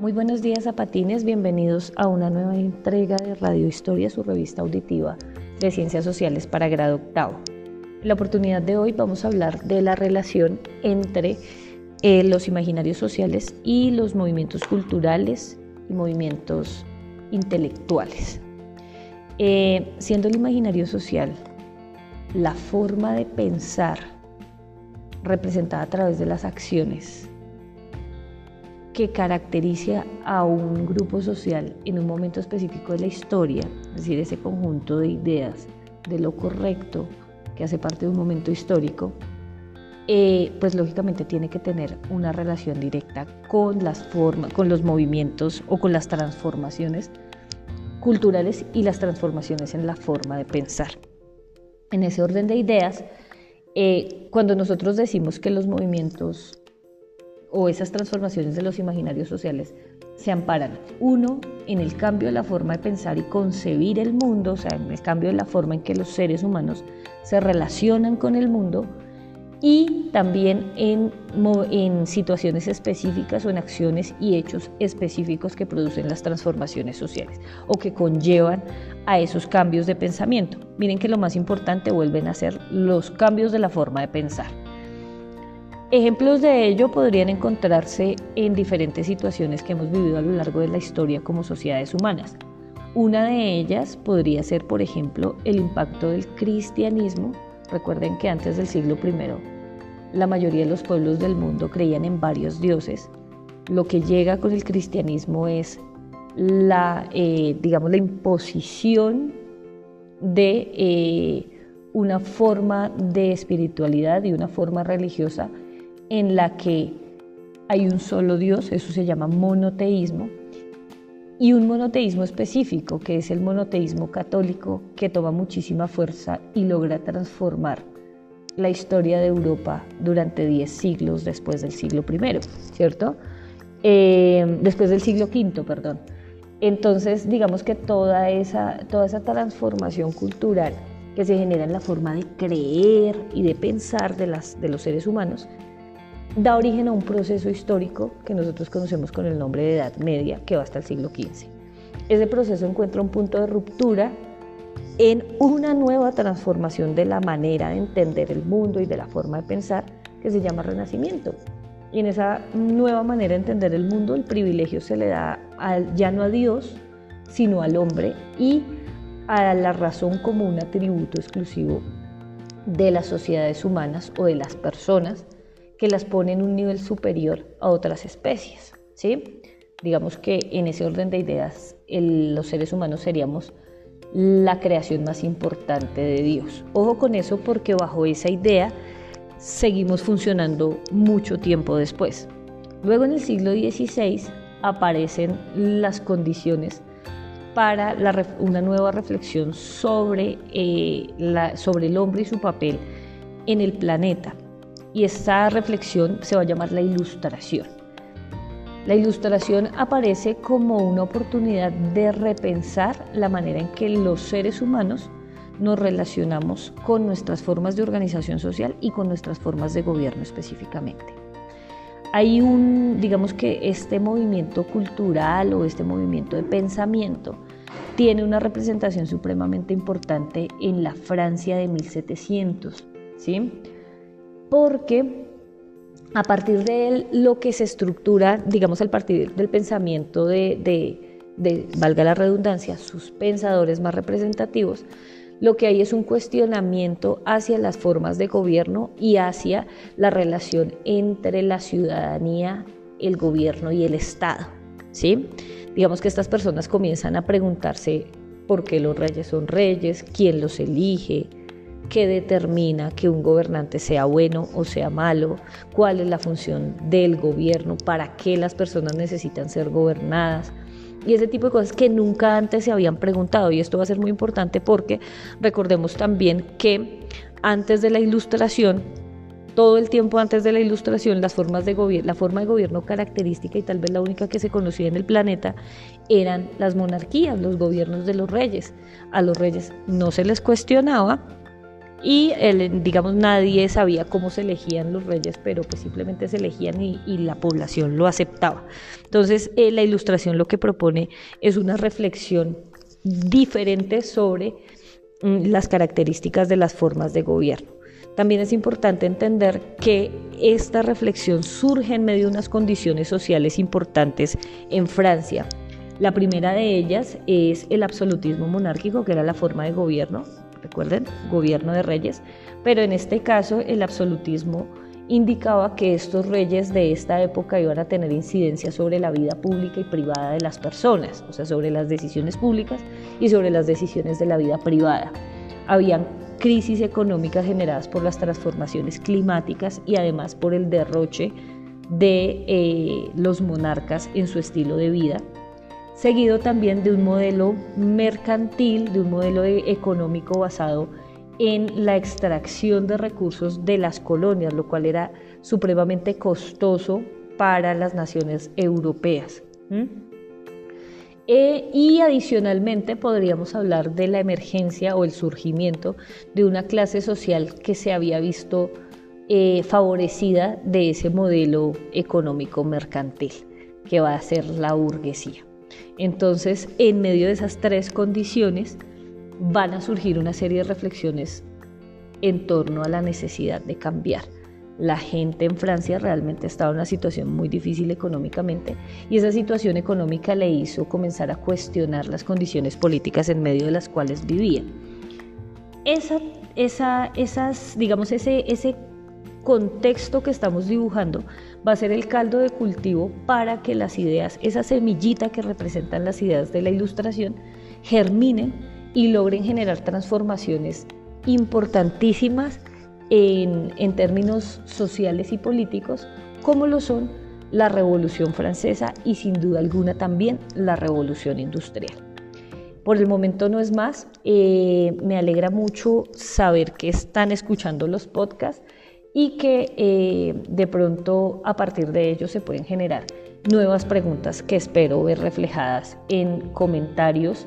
Muy buenos días zapatines, bienvenidos a una nueva entrega de Radio Historia, su revista auditiva de Ciencias Sociales para grado octavo. En la oportunidad de hoy vamos a hablar de la relación entre eh, los imaginarios sociales y los movimientos culturales y movimientos intelectuales. Eh, siendo el imaginario social la forma de pensar representada a través de las acciones que caracteriza a un grupo social en un momento específico de la historia, es decir, ese conjunto de ideas de lo correcto que hace parte de un momento histórico, eh, pues lógicamente tiene que tener una relación directa con las formas, con los movimientos o con las transformaciones culturales y las transformaciones en la forma de pensar. En ese orden de ideas, eh, cuando nosotros decimos que los movimientos o esas transformaciones de los imaginarios sociales se amparan, uno, en el cambio de la forma de pensar y concebir el mundo, o sea, en el cambio de la forma en que los seres humanos se relacionan con el mundo, y también en, en, situaciones específicas o en acciones y hechos específicos que producen las transformaciones sociales o que conllevan a esos cambios de pensamiento. Miren que lo más importante vuelven a ser los cambios de la forma de pensar. Ejemplos de ello podrían encontrarse en diferentes situaciones que hemos vivido a lo largo de la historia como sociedades humanas. Una de ellas podría ser, por ejemplo, el impacto del cristianismo. Recuerden que antes del siglo I la mayoría de los pueblos del mundo creían en varios dioses. Lo que llega con el cristianismo es la, eh, digamos, la imposición de eh, una forma de espiritualidad y una forma religiosa en la que hay un solo Dios, eso se llama monoteísmo, y un monoteísmo específico, que es el monoteísmo católico, que toma muchísima fuerza y logra transformar la historia de Europa durante 10 siglos después del siglo I, ¿cierto? Eh, después del siglo V, perdón. Entonces, digamos que toda esa, toda esa transformación cultural que se genera en la forma de creer y de pensar de, las, de los seres humanos da origen a un proceso histórico que nosotros conocemos con el nombre de Edad Media, que va hasta el siglo XV. Ese proceso encuentra un punto de ruptura en una nueva transformación de la manera de entender el mundo y de la forma de pensar que se llama Renacimiento. Y en esa nueva manera de entender el mundo, el privilegio se le da ya no a Dios, sino al hombre y a la razón como un atributo exclusivo de las sociedades humanas o de las personas que las pone en un nivel superior a otras especies. ¿sí? Digamos que en ese orden de ideas los seres humanos seríamos la creación más importante de Dios. Ojo con eso porque bajo esa idea seguimos funcionando mucho tiempo después. Luego en el siglo XVI aparecen las condiciones para una nueva reflexión sobre, eh, sobre el hombre y su papel en el planeta y esta reflexión se va a llamar la ilustración. La ilustración aparece como una oportunidad de repensar la manera en que los seres humanos nos relacionamos con nuestras formas de organización social y con nuestras formas de gobierno específicamente. Hay un, digamos que este movimiento cultural o este movimiento de pensamiento tiene una representación supremamente importante en la Francia de 1700, ¿sí? Porque a partir de lo que se estructura, digamos, al partir del pensamiento de, valga la redundancia, sus pensadores más representativos, lo que hay es un cuestionamiento hacia las formas de gobierno y hacia la relación entre la ciudadanía, el gobierno y el Estado. ¿sí? Digamos que estas personas comienzan a preguntarse por qué los reyes son reyes, quién los elige, qué determina que un gobernante sea bueno o sea malo, cuál es la función del gobierno, para qué las personas necesitan ser gobernadas y ese tipo de cosas que nunca antes se habían preguntado. Y esto va a ser muy importante porque recordemos también que antes de la ilustración, todo el tiempo antes de la ilustración, las formas de la forma de gobierno característica y tal vez la única que se conocía en el planeta eran las monarquías, los gobiernos de los reyes. A los reyes no se les cuestionaba y digamos nadie sabía cómo se elegían los reyes, pero pues simplemente se elegían y, la población lo aceptaba. Entonces eh, la ilustración lo que propone es una reflexión diferente sobre mm, las características de las formas de gobierno. También es importante entender que esta reflexión surge en medio de unas condiciones sociales importantes en Francia. La primera de ellas es el absolutismo monárquico, que era la forma de gobierno, recuerden, gobierno de reyes, pero en este caso el absolutismo indicaba que estos reyes de esta época iban a tener incidencia sobre la vida pública y privada de las personas, o sea, sobre las decisiones públicas y sobre las decisiones de la vida privada. Habían crisis económicas generadas por las transformaciones climáticas y además por el derroche de eh, los monarcas en su estilo de vida, seguido también de un modelo mercantil, de un modelo e-, económico basado en la extracción de recursos de las colonias, lo cual era supremamente costoso para las naciones europeas. Eh, y adicionalmente podríamos hablar de la emergencia o el surgimiento de una clase social que se había visto eh, favorecida de ese modelo económico mercantil que va a ser la burguesía. Entonces, en medio de esas tres condiciones, van a surgir una serie de reflexiones en torno a la necesidad de cambiar la gente en Francia realmente estaba en una situación muy difícil económicamente y esa situación económica le hizo comenzar a cuestionar las condiciones políticas en medio de las cuales vivía. Esa, esa, esas, digamos, ese, ese contexto que estamos dibujando va a ser el caldo de cultivo para que las ideas, esa semillita que representan las ideas de la ilustración, germinen y logren generar transformaciones importantísimas en, términos sociales y políticos, como lo son la Revolución Francesa y sin duda alguna también la Revolución Industrial. Por el momento no es más, eh, me alegra mucho saber que están escuchando los podcasts y que eh, de pronto a partir de ellos se pueden generar nuevas preguntas que espero ver reflejadas en comentarios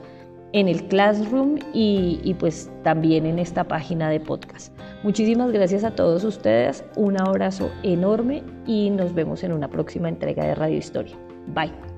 en el Classroom y, pues también en esta página de podcast. Muchísimas gracias a todos ustedes, un abrazo enorme y nos vemos en una próxima entrega de Radio Historia. Bye.